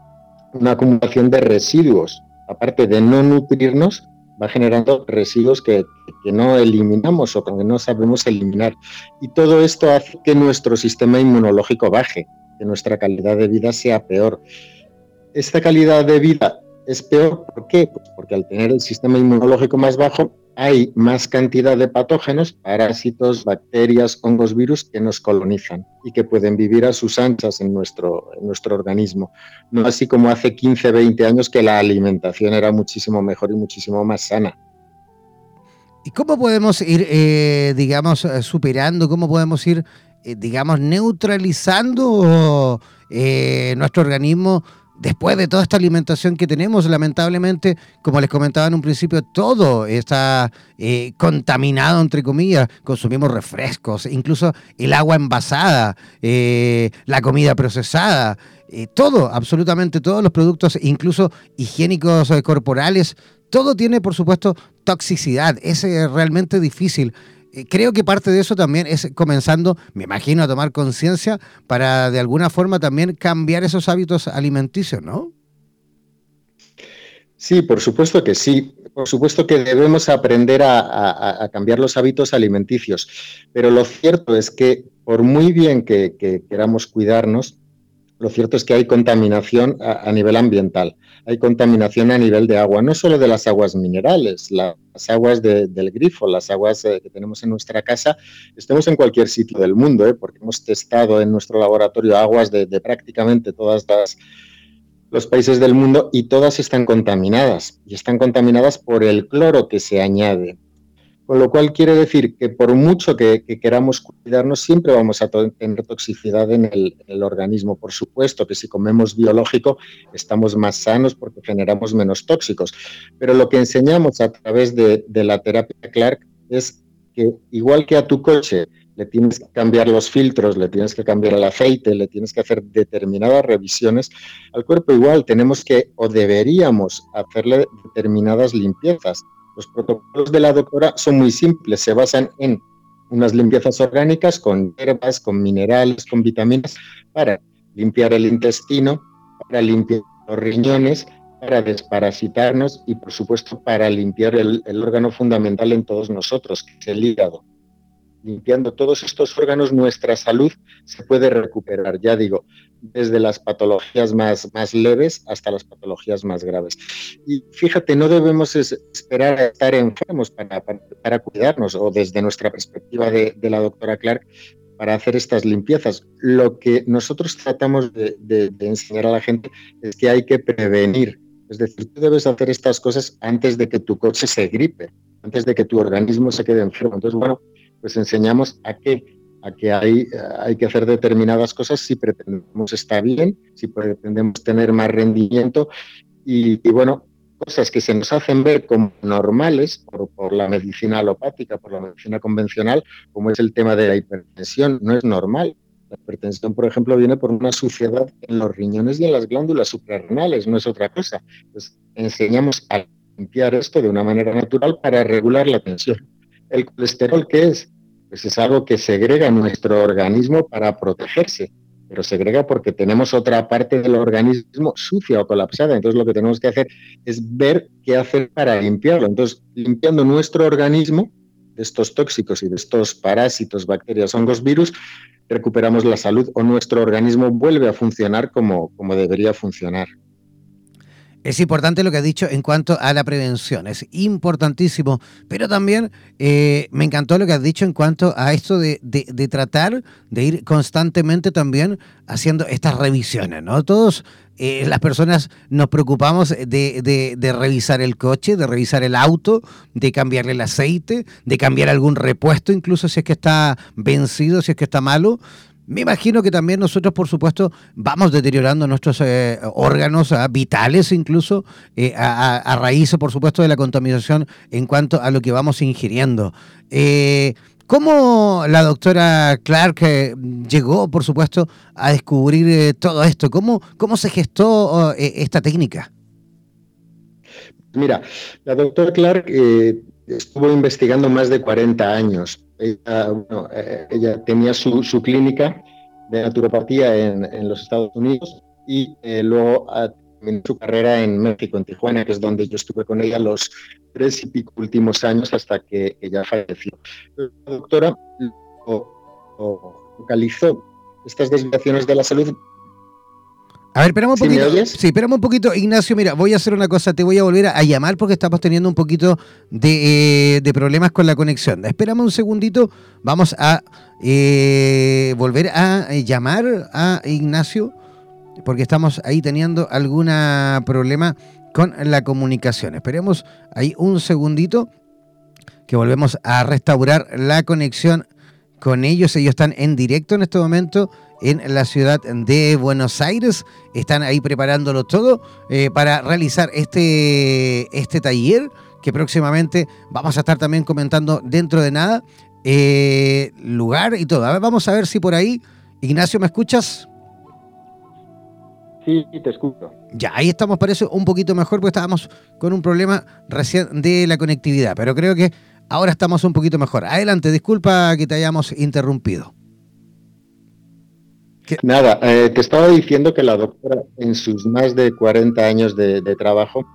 Speaker 4: una acumulación de residuos. Aparte de no nutrirnos, va generando residuos que, que, no eliminamos o que no sabemos eliminar. Y todo esto hace que nuestro sistema inmunológico baje, que nuestra calidad de vida sea peor. Esta calidad de vida es peor, ¿por qué? Pues porque al tener el sistema inmunológico más bajo, hay más cantidad de patógenos, parásitos, bacterias, hongos, virus que nos colonizan y que pueden vivir a sus anchas en nuestro, en nuestro organismo. No así como hace 15, 20 años que la alimentación era muchísimo mejor y muchísimo más sana.
Speaker 2: ¿Y cómo podemos ir, eh, digamos, eh, superando, cómo podemos ir, eh, digamos, neutralizando nuestro organismo después de toda esta alimentación que tenemos, lamentablemente, como les comentaba en un principio, todo está eh, contaminado, entre comillas. Consumimos refrescos, incluso el agua envasada, eh, la comida procesada, eh, todo, absolutamente todos los productos, incluso higiénicos corporales, todo tiene, por supuesto, toxicidad. Es realmente difícil creo que parte de eso también es comenzando, me imagino, a tomar conciencia para de alguna forma también cambiar esos hábitos alimenticios, ¿no?
Speaker 4: Sí, por supuesto que sí. Por supuesto que debemos aprender a, cambiar los hábitos alimenticios. Pero lo cierto es que por muy bien que queramos cuidarnos, lo cierto es que hay contaminación a, nivel ambiental, hay contaminación a nivel de agua, no solo de las aguas minerales, las aguas del grifo, las aguas eh, que tenemos en nuestra casa, estemos en cualquier sitio del mundo, ¿eh? porque hemos testado en nuestro laboratorio aguas de, prácticamente todas los países del mundo y todas están contaminadas y están contaminadas por el cloro que se añade. Con lo cual quiere decir que por mucho que, queramos cuidarnos, siempre vamos a tener toxicidad en el, organismo. Por supuesto que si comemos biológico estamos más sanos porque generamos menos tóxicos. Pero lo que enseñamos a través de, la terapia Clark es que igual que a tu coche le tienes que cambiar los filtros, le tienes que cambiar el aceite, le tienes que hacer determinadas revisiones, al cuerpo igual tenemos que o deberíamos hacerle determinadas limpiezas. Los protocolos de la doctora son muy simples, se basan en unas limpiezas orgánicas con hierbas, con minerales, con vitaminas, para limpiar el intestino, para limpiar los riñones, para desparasitarnos y, por supuesto, para limpiar el, el órgano fundamental en todos nosotros, que es el hígado limpiando todos estos órganos, nuestra salud se puede recuperar, ya digo, desde las patologías más, más leves hasta las patologías más graves. Y fíjate, no debemos esperar a estar enfermos para, para, cuidarnos, o desde nuestra perspectiva de, de, la doctora Clark, para hacer estas limpiezas. Lo que nosotros tratamos de, de, de enseñar a la gente es que hay que prevenir. Es decir, tú debes hacer estas cosas antes de que tu coche se gripe, antes de que tu organismo se quede enfermo. Entonces, bueno, pues enseñamos a que, a que hay, hay que hacer determinadas cosas si pretendemos estar bien, si pretendemos tener más rendimiento y, bueno, cosas que se nos hacen ver como normales por, por, la medicina alopática, por la medicina convencional, como es el tema de la hipertensión, no es normal. La hipertensión, por ejemplo, viene por una suciedad en los riñones y en las glándulas suprarrenales, no es otra cosa. Entonces, enseñamos a limpiar esto de una manera natural para regular la tensión. ¿El colesterol qué es? Pues es algo que segrega nuestro organismo para protegerse, pero segrega porque tenemos otra parte del organismo sucia o colapsada. Entonces lo que tenemos que hacer es ver qué hacer para limpiarlo. Entonces, limpiando nuestro organismo de estos tóxicos y de estos parásitos, bacterias, hongos, virus, recuperamos la salud o nuestro organismo vuelve a funcionar como, como debería funcionar.
Speaker 2: Es importante lo que ha dicho en cuanto a la prevención, es importantísimo, pero también eh, me encantó lo que has dicho en cuanto a esto de, tratar de ir constantemente también haciendo estas revisiones, ¿no? Todos eh, las personas nos preocupamos de, de, revisar el coche, de revisar el auto, de cambiarle el aceite, de cambiar algún repuesto, incluso si es que está vencido, si es que está malo. Me imagino que también nosotros, por supuesto, vamos deteriorando nuestros eh, órganos ah, vitales incluso eh, a, raíz, por supuesto, de la contaminación en cuanto a lo que vamos ingiriendo. Eh, ¿Cómo la doctora Clark llegó, por supuesto, a descubrir todo esto? ¿Cómo, cómo se gestó oh, esta técnica?
Speaker 4: Mira, la doctora Clark estuvo investigando más de 40 años eh, ella, tenía su, clínica de naturopatía en, los Estados Unidos y eh, luego terminó su carrera en México, en Tijuana, que es donde yo estuve con ella los tres y pico últimos años hasta que ella falleció. La doctora localizó estas desviaciones de la salud
Speaker 2: a ver, esperamos un poquito. Sí, esperamos un poquito. Ignacio, mira, voy a hacer una cosa. Te voy a volver a, llamar porque estamos teniendo un poquito de, eh, problemas con la conexión. Esperamos un segundito. Vamos a eh, volver a eh, llamar a Ignacio porque estamos ahí teniendo algún problema con la comunicación. Esperemos ahí un segundito que volvemos a restaurar la conexión con ellos. Ellos están en directo en este momento en la ciudad de Buenos Aires. Están ahí preparándolo todo eh, para realizar este, este taller que próximamente vamos a estar también comentando dentro de nada. Eh, lugar y todo. A ver, vamos a ver si por ahí, Ignacio, ¿me escuchas?
Speaker 4: Sí, te escucho.
Speaker 2: Ya, ahí estamos, parece un poquito mejor, porque estábamos con un problema recién de la conectividad, pero creo que ahora estamos un poquito mejor. Adelante, disculpa que te hayamos interrumpido.
Speaker 4: Nada, eh, te estaba diciendo que la doctora en sus más de 40 años de, trabajo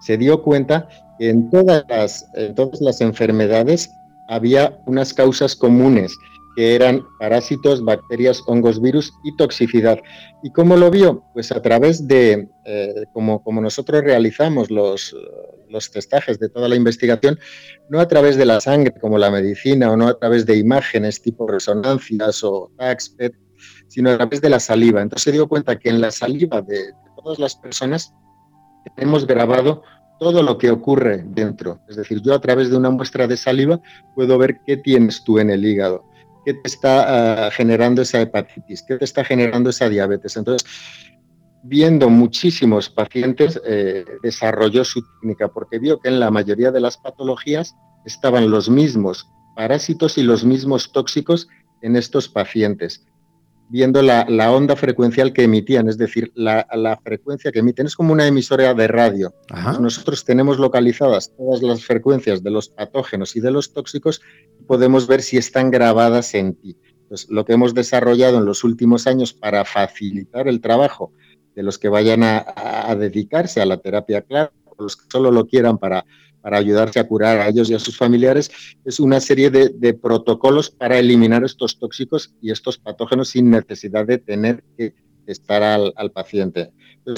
Speaker 4: se dio cuenta que en todas, las, todas las enfermedades había unas causas comunes que eran parásitos, bacterias, hongos, virus y toxicidad. ¿Y cómo lo vio? Pues a través de, eh, como, como, nosotros realizamos los, los testajes de toda la investigación, no a través de la sangre como la medicina o no a través de imágenes tipo resonancias o TACS, PET, sino a través de la saliva. Entonces se dio cuenta que en la saliva de, todas las personas hemos grabado todo lo que ocurre dentro. Es decir, yo a través de una muestra de saliva puedo ver qué tienes tú en el hígado, qué te está ah, generando esa hepatitis, qué te está generando esa diabetes. Entonces, viendo muchísimos pacientes, eh, desarrolló su técnica porque vio que en la mayoría de las patologías estaban los mismos parásitos y los mismos tóxicos en estos pacientes viendo la, onda frecuencial que emitían, es decir, la, frecuencia que emiten. Es como una emisora de radio. Nosotros tenemos localizadas todas las frecuencias de los patógenos y de los tóxicos y podemos ver si están grabadas en ti. Entonces, lo que hemos desarrollado en los últimos años para facilitar el trabajo de los que vayan a, dedicarse a la terapia clara, los que solo lo quieran para para ayudarse a curar a ellos y a sus familiares, es una serie de, protocolos para eliminar estos tóxicos y estos patógenos sin necesidad de tener que estar al, paciente.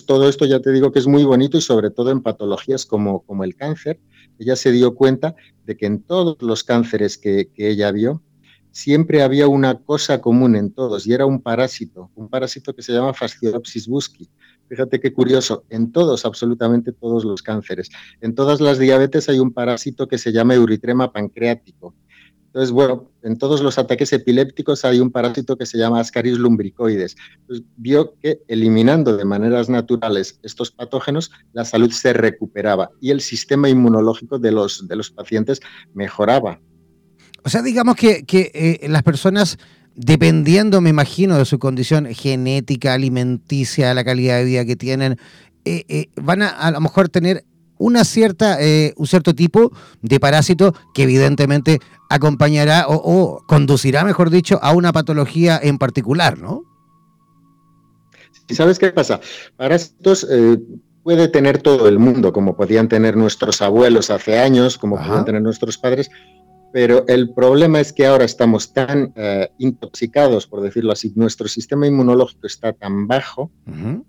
Speaker 4: Todo esto ya te digo que es muy bonito y sobre todo en patologías como, como el cáncer. Ella se dio cuenta de que en todos los cánceres que, ella vio, siempre había una cosa común en todos y era un parásito, un parásito que se llama Fasciopsis busci. Fíjate qué curioso, en todos, absolutamente todos los cánceres. En todas las diabetes hay un parásito que se llama euritrema pancreático. Entonces, bueno, en todos los ataques epilépticos hay un parásito que se llama Ascaris lumbricoides. Entonces, vio que eliminando de maneras naturales estos patógenos, la salud se recuperaba y el sistema inmunológico de los, de los pacientes mejoraba.
Speaker 2: O sea, digamos que, eh, las personas dependiendo, me imagino, de su condición genética, alimenticia, la calidad de vida que tienen, eh, eh, van a a lo mejor tener una cierta, eh, un cierto tipo de parásito que evidentemente acompañará o, conducirá, mejor dicho, a una patología en particular, ¿no?
Speaker 4: ¿Y sabes qué pasa? Parásitos puede tener todo el mundo, como podían tener nuestros abuelos hace años, como podían tener nuestros padres, pero el problema es que ahora estamos tan eh, intoxicados, por decirlo así, nuestro sistema inmunológico está tan bajo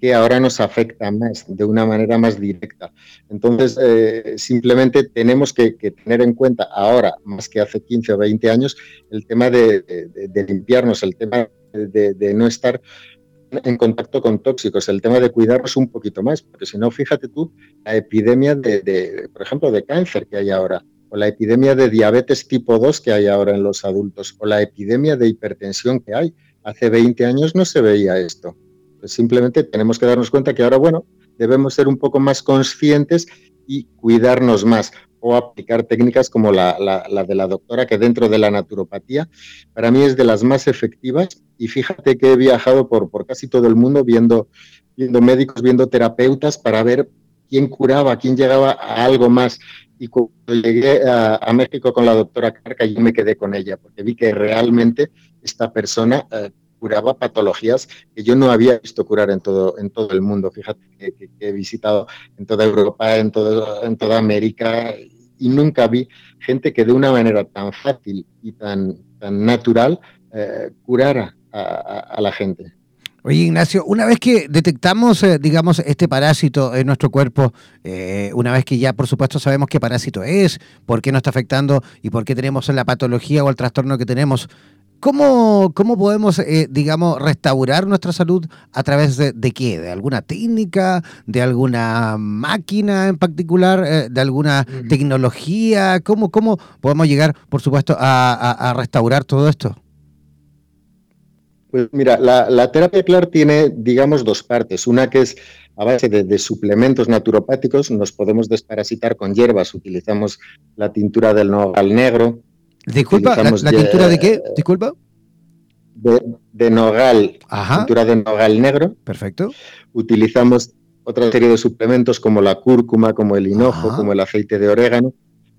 Speaker 4: que ahora nos afecta más, de una manera más directa. Entonces, eh, simplemente tenemos que, tener en cuenta ahora, más que hace 15 o 20 años, el tema de, limpiarnos, el tema de, no estar en contacto con tóxicos, el tema de cuidarnos un poquito más, porque si no, fíjate tú, la epidemia de, por ejemplo, de cáncer que hay ahora o la epidemia de diabetes tipo 2 que hay ahora en los adultos, o la epidemia de hipertensión que hay. Hace 20 años no se veía esto. Pues simplemente tenemos que darnos cuenta que ahora, bueno, debemos ser un poco más conscientes y cuidarnos más o aplicar técnicas como la, de la doctora, que dentro de la naturopatía, para mí es de las más efectivas. Y fíjate que he viajado por, casi todo el mundo viendo médicos, viendo terapeutas para ver quién curaba, quién llegaba a algo más. Y cuando llegué a, México con la doctora Carca, yo me quedé con ella, porque vi que realmente esta persona eh, curaba patologías que yo no había visto curar en todo, en todo el mundo. Fíjate que, he visitado en toda Europa, en, todo, en toda América, y nunca vi gente que de una manera tan fácil y tan, tan natural eh, curara a la gente.
Speaker 2: Oye, Ignacio, una vez que detectamos, eh, digamos, este parásito en nuestro cuerpo, eh, una vez que ya, por supuesto, sabemos qué parásito es, por qué nos está afectando y por qué tenemos la patología o el trastorno que tenemos, ¿cómo, cómo podemos, eh, digamos, restaurar nuestra salud a través de, qué? ¿De alguna técnica? ¿De alguna máquina en particular? ¿De alguna tecnología? ¿Cómo, ¿Cómo podemos llegar, por supuesto, a restaurar todo esto?
Speaker 4: Pues mira, la, terapia CLAR tiene, digamos, dos partes. Una que es a base de, suplementos naturopáticos, nos podemos desparasitar con hierbas, utilizamos la tintura del nogal negro.
Speaker 2: Disculpa, ¿la, tintura de qué? Disculpa.
Speaker 4: De, nogal, tintura de nogal negro.
Speaker 2: Perfecto.
Speaker 4: Utilizamos otra serie de suplementos como la cúrcuma, como el hinojo, como el aceite de orégano,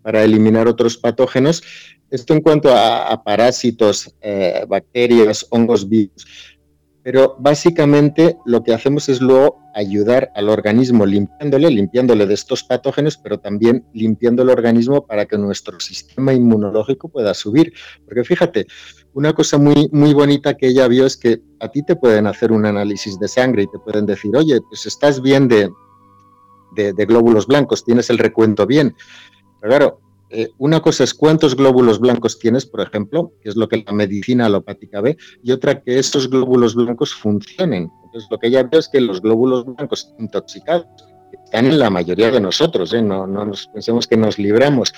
Speaker 4: para eliminar otros patógenos esto en cuanto a, parásitos, eh, bacterias, hongos, virus. Pero básicamente lo que hacemos es luego ayudar al organismo limpiándole, limpiándole de estos patógenos, pero también limpiando el organismo para que nuestro sistema inmunológico pueda subir. Porque fíjate, una cosa muy, muy bonita que ella vio es que a ti te pueden hacer un análisis de sangre y te pueden decir, oye, pues estás bien de, de glóbulos blancos, tienes el recuento bien. Pero claro, eh, una cosa es cuántos glóbulos blancos tienes, por ejemplo, que es lo que la medicina alopática ve, y otra que esos glóbulos blancos funcionen. Entonces, lo que ella ve es que los glóbulos blancos intoxicados están en la mayoría de nosotros, ¿eh? no, no nos pensemos que nos libramos,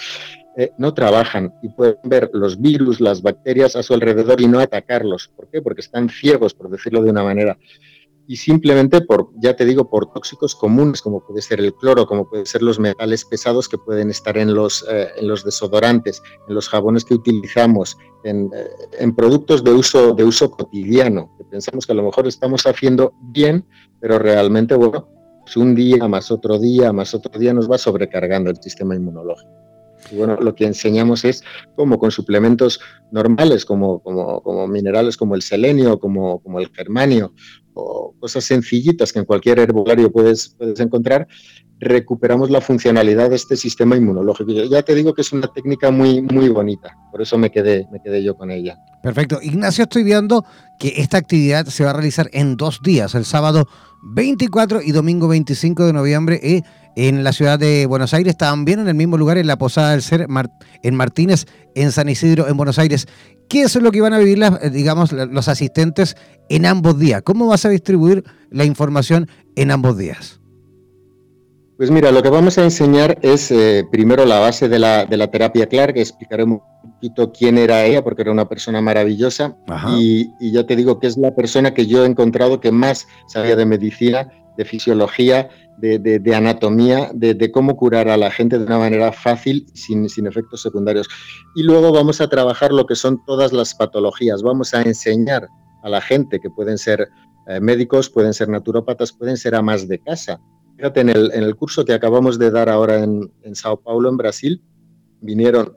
Speaker 4: eh, no trabajan y pueden ver los virus, las bacterias a su alrededor y no atacarlos. ¿Por qué? Porque están ciegos, por decirlo de una manera y simplemente por, ya te digo, por tóxicos comunes, como puede ser el cloro, como pueden ser los metales pesados que pueden estar en los, eh, en los desodorantes, en los jabones que utilizamos, en, eh, en, productos de uso, de uso cotidiano, que pensamos que a lo mejor estamos haciendo bien, pero realmente, bueno, pues un día más otro día más otro día nos va sobrecargando el sistema inmunológico. Y bueno, lo que enseñamos es cómo con suplementos normales, como, como, como minerales como el selenio, como, como el germanio, o cosas sencillitas que en cualquier herbolario puedes, puedes encontrar, recuperamos la funcionalidad de este sistema inmunológico. Ya te digo que es una técnica muy, muy bonita, por eso me quedé, me quedé yo con ella.
Speaker 2: Perfecto. Ignacio, estoy viendo que esta actividad se va a realizar en dos días, el sábado 24 y domingo 25 de noviembre en la ciudad de Buenos Aires, también en el mismo lugar, en la Posada del Ser, en Martínez, en San Isidro, en Buenos Aires. ¿Qué es lo que van a vivir, eh, digamos, los asistentes en ambos días? ¿Cómo vas a distribuir la información en ambos días?
Speaker 4: Pues mira, lo que vamos a enseñar es eh, primero la base de la, terapia Clark, que explicaremos un poquito quién era ella, porque era una persona maravillosa. Y, y, yo te digo que es la persona que yo he encontrado que más sabía de medicina, de fisiología, de, anatomía, de, cómo curar a la gente de una manera fácil, sin, sin efectos secundarios. Y luego vamos a trabajar lo que son todas las patologías. Vamos a enseñar a la gente que pueden ser eh, médicos, pueden ser naturópatas, pueden ser amas de casa. Fíjate, en el, en el curso que acabamos de dar ahora en, en Sao Paulo, en Brasil, vinieron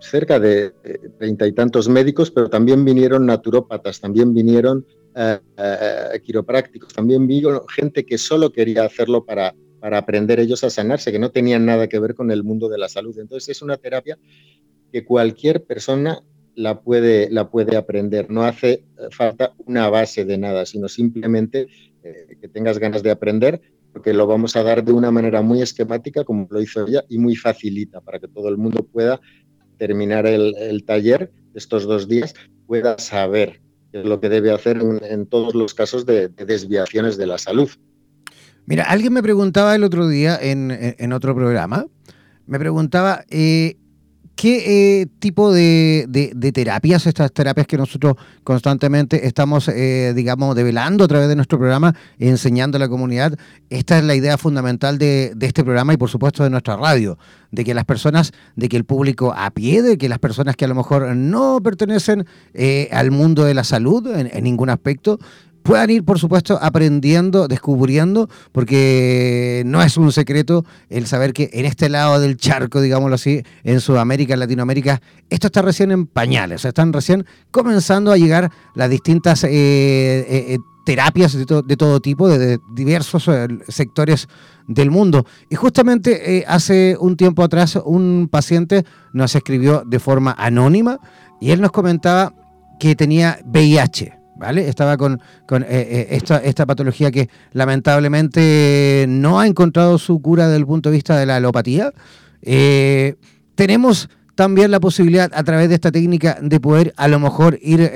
Speaker 4: cerca de treinta y tantos médicos, pero también vinieron naturópatas, también vinieron eh, eh, quiroprácticos. También vi gente que solo quería hacerlo para, para aprender ellos a sanarse, que no tenían nada que ver con el mundo de la salud. Entonces es una terapia que cualquier persona la puede, la puede aprender. No hace eh, falta una base de nada, sino simplemente que tengas ganas de aprender, porque lo vamos a dar de una manera muy esquemática, como lo hizo ella, y muy facilita para que todo el mundo pueda terminar el, taller estos dos días, pueda saber es lo que debe hacer en, todos los casos de, desviaciones de la salud.
Speaker 2: Mira, alguien me preguntaba el otro día en, otro programa, me preguntaba, eh, ¿Qué eh, tipo de, terapias, estas terapias que nosotros constantemente estamos, eh, digamos, develando a través de nuestro programa, enseñando a la comunidad? Esta es la idea fundamental de, este programa y, por supuesto, de nuestra radio, de que las personas, de que el público a pie, de que las personas que a lo mejor no pertenecen eh, al mundo de la salud en ningún aspecto, puedan ir, por supuesto, aprendiendo, descubriendo, porque no es un secreto el saber que en este lado del charco, digámoslo así, en Sudamérica, en Latinoamérica, esto está recién en pañales, están recién comenzando a llegar las distintas eh, eh, eh, terapias de, todo tipo, de, diversos sectores del mundo. Y justamente hace un tiempo atrás un paciente nos escribió de forma anónima y él nos comentaba que tenía VIH. ¿Vale? Estaba con, eh, eh, esta, esta, patología que lamentablemente no ha encontrado su cura desde el punto de vista de la alopatía. Eh, tenemos también la posibilidad a través de esta técnica de poder a lo mejor ir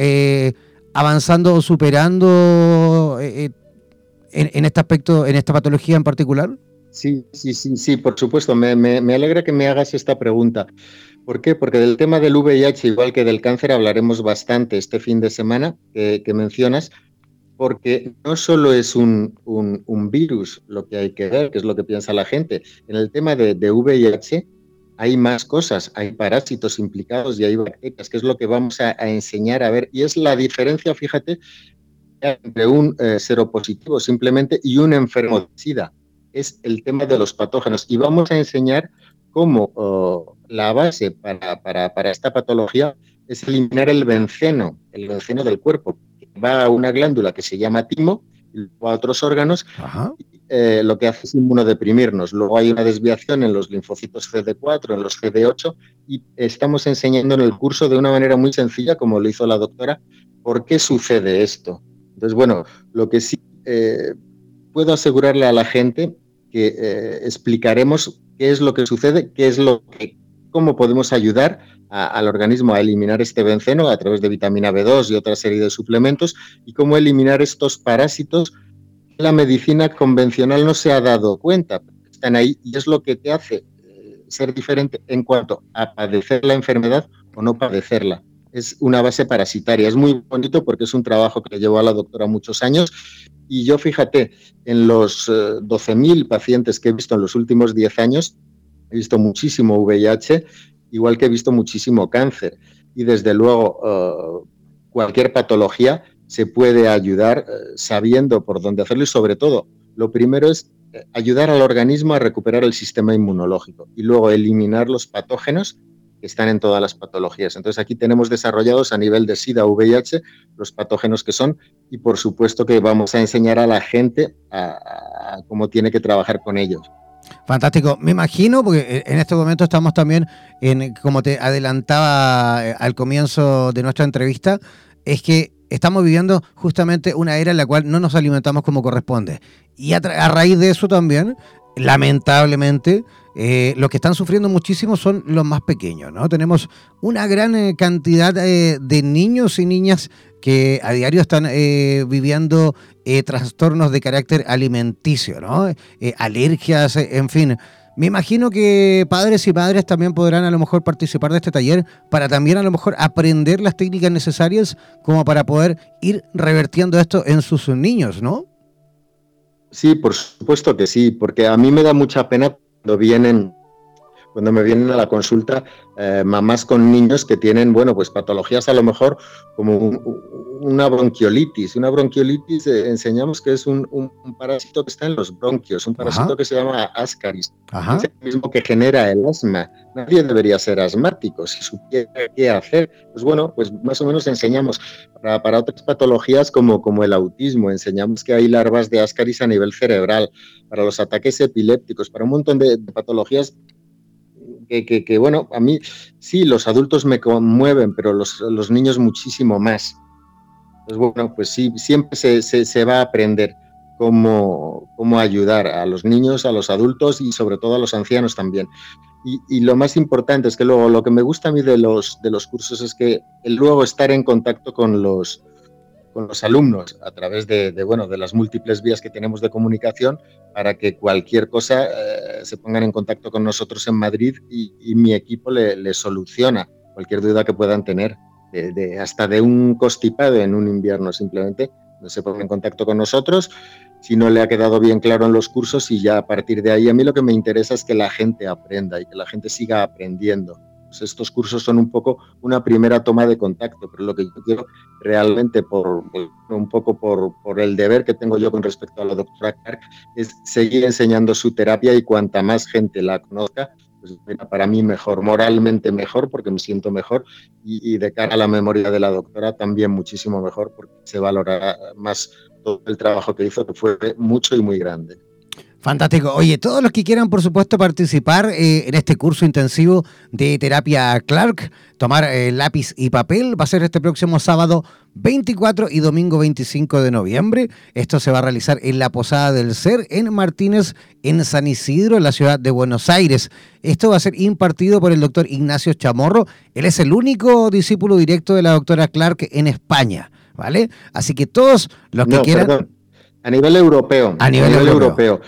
Speaker 2: avanzando o superando en, este aspecto, en esta patología en particular.
Speaker 4: Sí, sí, sí, sí, por supuesto. Me, me alegra que me hagas esta pregunta. ¿Por qué? Porque del tema del VIH, igual que del cáncer, hablaremos bastante este fin de semana que, mencionas, porque no solo es un, virus lo que hay que ver, que es lo que piensa la gente. En el tema de, VIH hay más cosas, hay parásitos implicados y hay bacterias, que es lo que vamos a, enseñar a ver. Y es la diferencia, fíjate, entre un eh, seropositivo simplemente y un enfermo de SIDA. Es el tema de los patógenos. Y vamos a enseñar cómo oh, la base para, esta patología es eliminar el benceno, el benceno del cuerpo, que va a una glándula que se llama timo y a otros órganos. Eh, lo que hace es inmunodeprimirnos. Luego hay una desviación en los linfocitos CD4, en los CD8, y estamos enseñando en el curso de una manera muy sencilla, como lo hizo la doctora, por qué sucede esto. Entonces, bueno, lo que sí eh, puedo asegurarle a la gente que eh, explicaremos qué es lo que sucede, qué es lo que, cómo podemos ayudar al organismo a eliminar este benceno a través de vitamina B2 y otra serie de suplementos y cómo eliminar estos parásitos la medicina convencional no se ha dado cuenta, están ahí y es lo que te hace eh, ser diferente en cuanto a padecer la enfermedad o no padecerla. Es una base parasitaria. Es muy bonito porque es un trabajo que llevó a la doctora muchos años y yo fíjate, en los 12.000 eh, pacientes que he visto en los últimos 10 años, he visto muchísimo VIH, igual que he visto muchísimo cáncer. Y desde luego, eh, cualquier patología se puede ayudar eh, sabiendo por dónde hacerlo y sobre todo, lo primero es ayudar al organismo a recuperar el sistema inmunológico y luego eliminar los patógenos están en todas las patologías. Entonces aquí tenemos desarrollados a nivel de SIDA, VIH, los patógenos que son y por supuesto que vamos a enseñar a la gente cómo tiene que trabajar con ellos.
Speaker 2: Fantástico. Me imagino, porque en este momento estamos también en, como te adelantaba eh, al comienzo de nuestra entrevista, es que estamos viviendo justamente una era en la cual no nos alimentamos como corresponde. Y a raíz de eso también, lamentablemente, eh, los que están sufriendo muchísimo son los más pequeños, ¿no? Tenemos una gran eh, cantidad eh, de niños y niñas que a diario están viviendo trastornos de carácter alimenticio, ¿no? alergias, en fin. Me imagino que padres y madres también podrán a lo mejor participar de este taller para también a lo mejor aprender las técnicas necesarias como para poder ir revertiendo esto en sus niños, ¿no?
Speaker 4: Sí, por supuesto que sí, porque a mí me da mucha pena vienen cuando me vienen a la consulta eh, mamás con niños que tienen, bueno, pues patologías a lo mejor como una bronquiolitis. Una bronquiolitis eh, enseñamos que es un, parásito que está en los bronquios, un parásito que se llama ascaris. Es el mismo que genera el asma. Nadie debería ser asmático. Si supiera qué hacer, pues bueno, pues más o menos enseñamos. Para, otras patologías como, como el autismo, enseñamos que hay larvas de ascaris a nivel cerebral. Para los ataques epilépticos, para un montón de patologías que, bueno, a mí sí, los adultos me conmueven, pero los, los niños muchísimo más. Pues bueno, pues sí, siempre se, se, va a aprender cómo, cómo, ayudar a los niños, a los adultos y sobre todo a los ancianos también. Y, y, lo más importante es que luego lo que me gusta a mí de los, de los cursos es que el luego estar en contacto con los, con los alumnos a través de, bueno, de las múltiples vías que tenemos de comunicación para que cualquier cosa eh, se pongan en contacto con nosotros en Madrid y, mi equipo le, soluciona cualquier duda que puedan tener, de, hasta de un constipado en un invierno simplemente, se pongan en contacto con nosotros. Si no le ha quedado bien claro en los cursos y ya a partir de ahí a mí lo que me interesa es que la gente aprenda y que la gente siga aprendiendo pues estos cursos son un poco una primera toma de contacto, pero lo que yo quiero realmente, por, un poco por, el deber que tengo yo con respecto a la doctora Clark, es seguir enseñando su terapia y cuanta más gente la conozca, pues para mí mejor, moralmente mejor, porque me siento mejor, y, y, de cara a la memoria de la doctora también muchísimo mejor, porque se valorará más todo el trabajo que hizo, que fue mucho y muy grande.
Speaker 2: Fantástico. Oye, todos los que quieran, por supuesto, participar eh, en este curso intensivo de terapia Clark, tomar eh, lápiz y papel, va a ser este próximo sábado 24 y domingo 25 de noviembre. Esto se va a realizar en la Posada del Ser, en Martínez, en San Isidro, en la ciudad de Buenos Aires. Esto va a ser impartido por el doctor Ignacio Chamorro. Él es el único discípulo directo de la doctora Clark en España, ¿vale? Así que todos los que quieran...
Speaker 4: A nivel europeo.
Speaker 2: A nivel, europeo.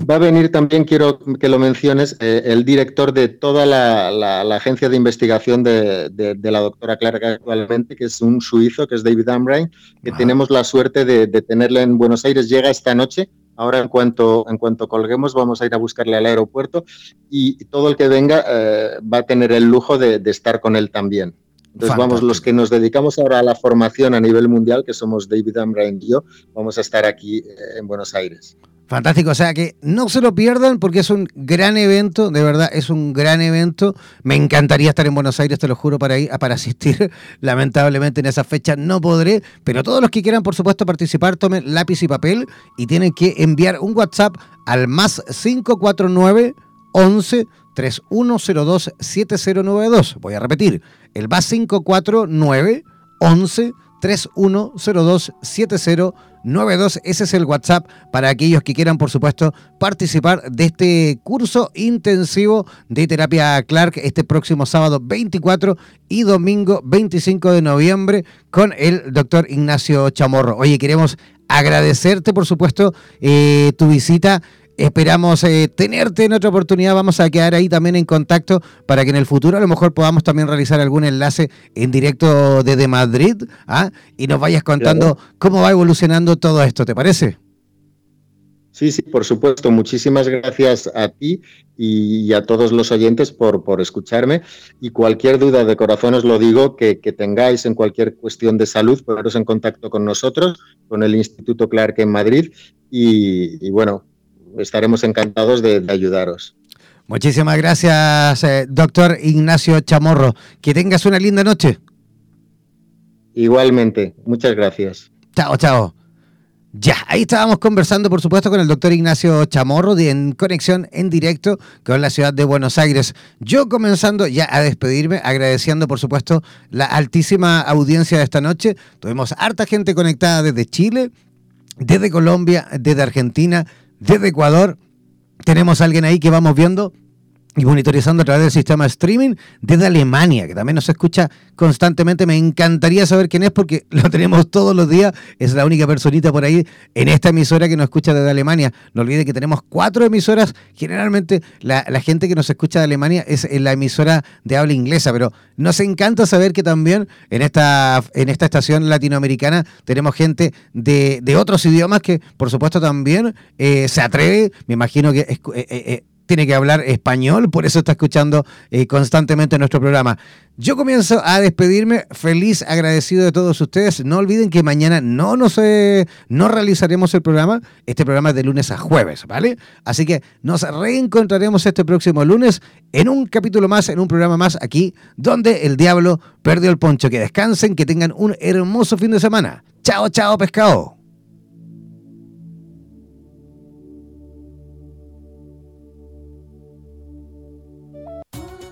Speaker 4: Va a venir también, quiero que lo menciones, eh, el director de toda la, agencia de investigación de, la doctora Clark actualmente, que es un suizo, que es David Amrain, que tenemos la suerte de, tenerle en Buenos Aires. Llega esta noche. Ahora, en cuanto, en cuanto colguemos, vamos a ir a buscarle al aeropuerto y todo el que venga eh, va a tener el lujo de, estar con él también. Entonces, vamos, los que nos dedicamos ahora a la formación a nivel mundial, que somos David Amrain y yo, vamos a estar aquí eh, en Buenos Aires.
Speaker 2: Fantástico, o sea que no se lo pierdan porque es un gran evento, de verdad es un gran evento. Me encantaría estar en Buenos Aires, te lo juro, para ir, para asistir. Lamentablemente en esa fecha no podré, pero todos los que quieran, por supuesto, participar, tomen lápiz y papel y tienen que enviar un WhatsApp al más 549 11 3102 7092. Voy a repetir, el más 549 11 3102 7092. 92. Ese es el WhatsApp para aquellos que quieran, por supuesto, participar de este curso intensivo de terapia Clark este próximo sábado 24 y domingo 25 de noviembre con el doctor Ignacio Chamorro. Oye, queremos agradecerte, por supuesto, eh, tu visita. Esperamos eh, tenerte en otra oportunidad. Vamos a quedar ahí también en contacto para que en el futuro a lo mejor podamos también realizar algún enlace en directo desde Madrid ¿ah? y nos vayas contando cómo va evolucionando todo esto. ¿Te parece?
Speaker 4: Sí, sí, por supuesto. Muchísimas gracias a ti y a todos los oyentes por, por escucharme. Y cualquier duda de corazón os lo digo que, tengáis en cualquier cuestión de salud, poneros en contacto con nosotros, con el Instituto Clark en Madrid. y bueno, estaremos encantados de, ayudaros.
Speaker 2: Muchísimas gracias, eh, doctor Ignacio Chamorro. Que tengas una linda noche.
Speaker 4: Igualmente, muchas gracias.
Speaker 2: Chao, chao. Ya, ahí estábamos conversando, por supuesto, con el doctor Ignacio Chamorro en conexión en directo con la ciudad de Buenos Aires. Yo comenzando ya a despedirme, agradeciendo, por supuesto, la altísima audiencia de esta noche. Tuvimos harta gente conectada desde Chile, desde Colombia, desde Argentina, desde Ecuador. Tenemos a alguien ahí que vamos viendo y monitorizando a través del sistema streaming desde Alemania, que también nos escucha constantemente. Me encantaría saber quién es porque lo tenemos todos los días. Es la única personita por ahí en esta emisora que nos escucha desde Alemania. No olvide que tenemos cuatro emisoras. Generalmente la, gente que nos escucha de Alemania es en la emisora de habla inglesa, pero nos encanta saber que también en esta, en esta estación latinoamericana tenemos gente de, de otros idiomas que por supuesto también eh, se atreve. Me imagino que... Eh, eh, tiene que hablar español, por eso está escuchando eh, constantemente nuestro programa. Yo comienzo a despedirme, feliz, agradecido de todos ustedes. No olviden que mañana no nos eh, no realizaremos el programa. Este programa es de lunes a jueves, ¿vale? Así que nos reencontraremos este próximo lunes en un capítulo más, en un programa más aquí, donde el diablo perdió el poncho. Que descansen, que tengan un hermoso fin de semana. Chao, chao, pescado.